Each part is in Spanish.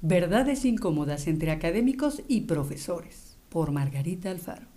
Verdades incómodas entre académicos y profesores, por Margarita Alfaro.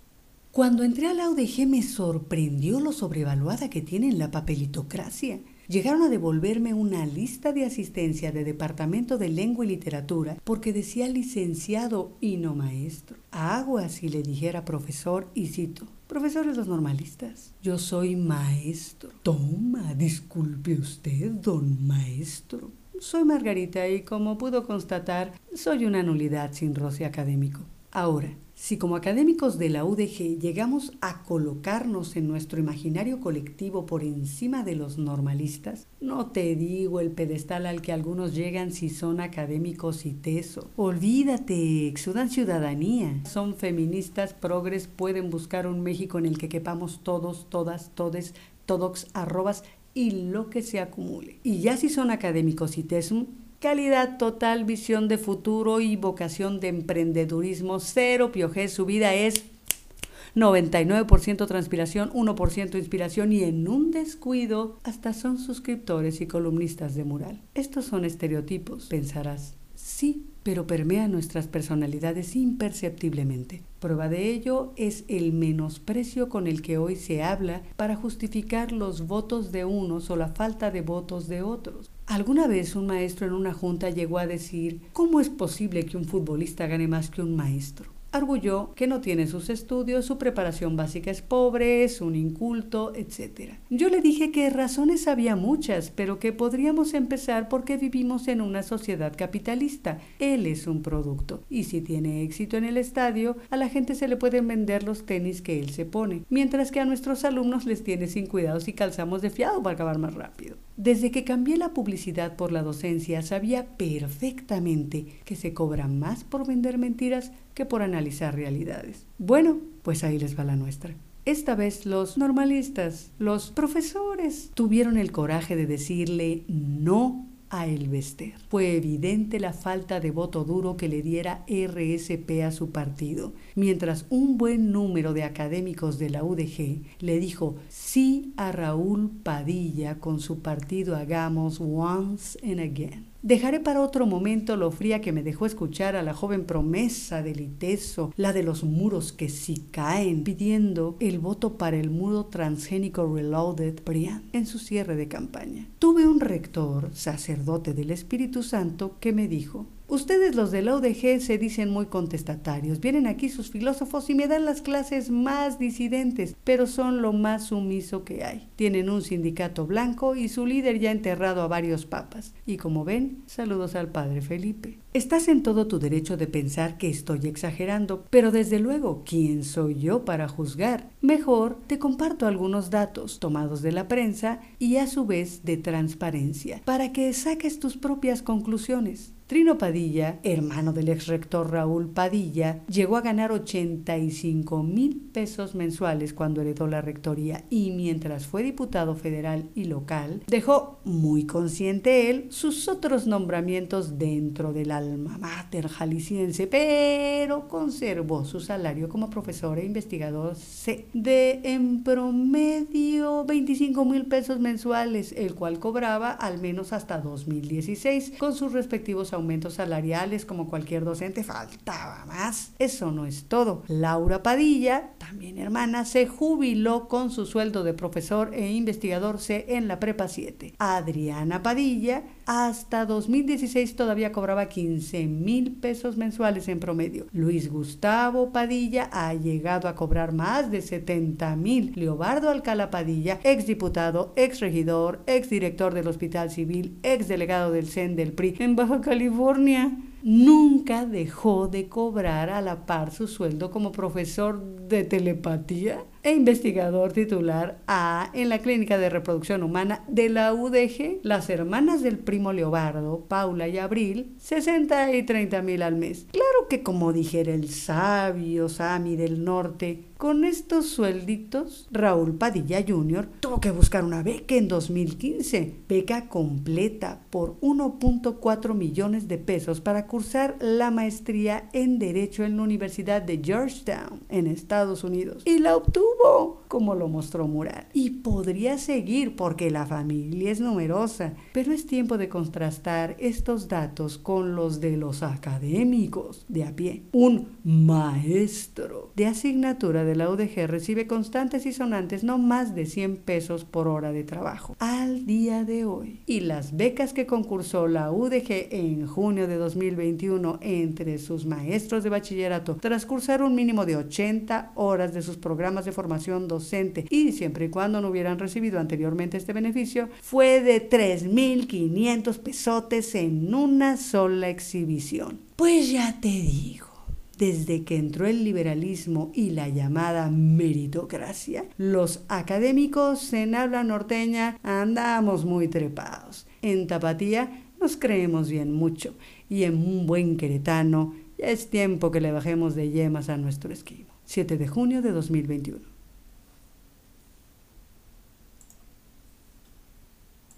Cuando entré a la UDG me sorprendió lo sobrevaluada que tienen la papelitocracia. Llegaron a devolverme una lista de asistencia de Departamento de Lengua y Literatura porque decía licenciado y no maestro. Agua si le dijera profesor y cito. Profesores los normalistas. Yo soy maestro. Toma, disculpe usted, don maestro. Soy Margarita y como pudo constatar, soy una nulidad sin roce académico. Ahora, si como académicos de la UDG llegamos a colocarnos en nuestro imaginario colectivo por encima de los normalistas, no te digo el pedestal al que algunos llegan si son académicos y teso. Olvídate, exudan ciudadanía. Son feministas, progres, pueden buscar un México en el que quepamos todos, todas, todes, todox, arrobas y lo que se acumule. Y ya si son académicos y TESM, calidad total, visión de futuro y vocación de emprendedurismo cero pioje, su vida es 99% transpiración, 1% inspiración y en un descuido hasta son suscriptores y columnistas de mural. Estos son estereotipos, pensarás. Sí, pero permea nuestras personalidades imperceptiblemente. Prueba de ello es el menosprecio con el que hoy se habla para justificar los votos de unos o la falta de votos de otros. Alguna vez un maestro en una junta llegó a decir, ¿cómo es posible que un futbolista gane más que un maestro? Arguyó que no tiene sus estudios, su preparación básica es pobre, es un inculto, etc. Yo le dije que razones había muchas, pero que podríamos empezar porque vivimos en una sociedad capitalista. Él es un producto, y si tiene éxito en el estadio, a la gente se le pueden vender los tenis que él se pone, mientras que a nuestros alumnos les tiene sin cuidados y calzamos de fiado para acabar más rápido. Desde que cambié la publicidad por la docencia, sabía perfectamente que se cobra más por vender mentiras que por analizar realidades. Bueno, pues ahí les va la nuestra. Esta vez los normalistas, los profesores, tuvieron el coraje de decirle no Fue evidente la falta de voto duro que le diera RSP a su partido, mientras un buen número de académicos de la UDG le dijo sí a Raúl Padilla con su partido Hagamos Once and Again. Dejaré para otro momento lo fría que me dejó escuchar a la joven promesa del ITESO, la de los muros que sí caen, pidiendo el voto para el muro transgénico Reloaded Brian en su cierre de campaña. Tuve un rector, sacerdote del Espíritu Santo, que me dijo, Ustedes los de la UDG se dicen muy contestatarios. Vienen aquí sus filósofos y me dan las clases más disidentes, pero son lo más sumiso que hay. Tienen un sindicato blanco y su líder ya ha enterrado a varios papas. Y como ven, saludos al padre Felipe. Estás en todo tu derecho de pensar que estoy exagerando, pero desde luego, ¿quién soy yo para juzgar? Mejor te comparto algunos datos tomados de la prensa y a su vez de transparencia, para que saques tus propias conclusiones. Trino Padilla, hermano del ex rector Raúl Padilla, llegó a ganar 85 mil pesos mensuales cuando heredó la rectoría y mientras fue diputado federal y local, dejó muy consciente él sus otros nombramientos dentro del alma mater jalisciense, pero conservó su salario como profesor e investigador C de en promedio 25 mil pesos mensuales, el cual cobraba al menos hasta 2016 con sus respectivos aumentos aumentos salariales como cualquier docente, faltaba más. Eso no es todo. Laura Padilla, también hermana, se jubiló con su sueldo de profesor e investigador C en la Prepa 7. Adriana Padilla, hasta 2016 todavía cobraba 15 mil pesos mensuales en promedio. Luis Gustavo Padilla ha llegado a cobrar más de 70 mil. Leobardo Alcala Padilla, ex diputado, ex regidor, ex director del Hospital Civil, ex delegado del CEN del PRI en Baja California California nunca dejó de cobrar a la par su sueldo como profesor de telepatía e investigador titular A en la Clínica de Reproducción Humana de la UDG. Las hermanas del primo Leobardo, Paula y Abril, 60 y 30 mil al mes. Claro que como dijera el sabio Sami del Norte, con estos suelditos, Raúl Padilla Jr. tuvo que buscar una beca en 2015, beca completa por 1.4 millones de pesos para cursar la maestría en Derecho en la Universidad de Georgetown, en Estados Unidos. Y la obtuvo, como lo mostró Mural. Y podría seguir porque la familia es numerosa, pero es tiempo de contrastar estos datos con los de los académicos a pie. Un maestro de asignatura de la UDG recibe constantes y sonantes no más de 100 pesos por hora de trabajo al día de hoy. Y las becas que concursó la UDG en junio de 2021 entre sus maestros de bachillerato tras cursar un mínimo de 80 horas de sus programas de formación docente y siempre y cuando no hubieran recibido anteriormente este beneficio fue de 3.500 pesotes en una sola exhibición. Pues ya te digo desde que entró el liberalismo y la llamada meritocracia, los académicos en habla norteña andamos muy trepados. En Tapatía nos creemos bien mucho y en un buen queretano ya es tiempo que le bajemos de yemas a nuestro esquimo. 7 de junio de 2021.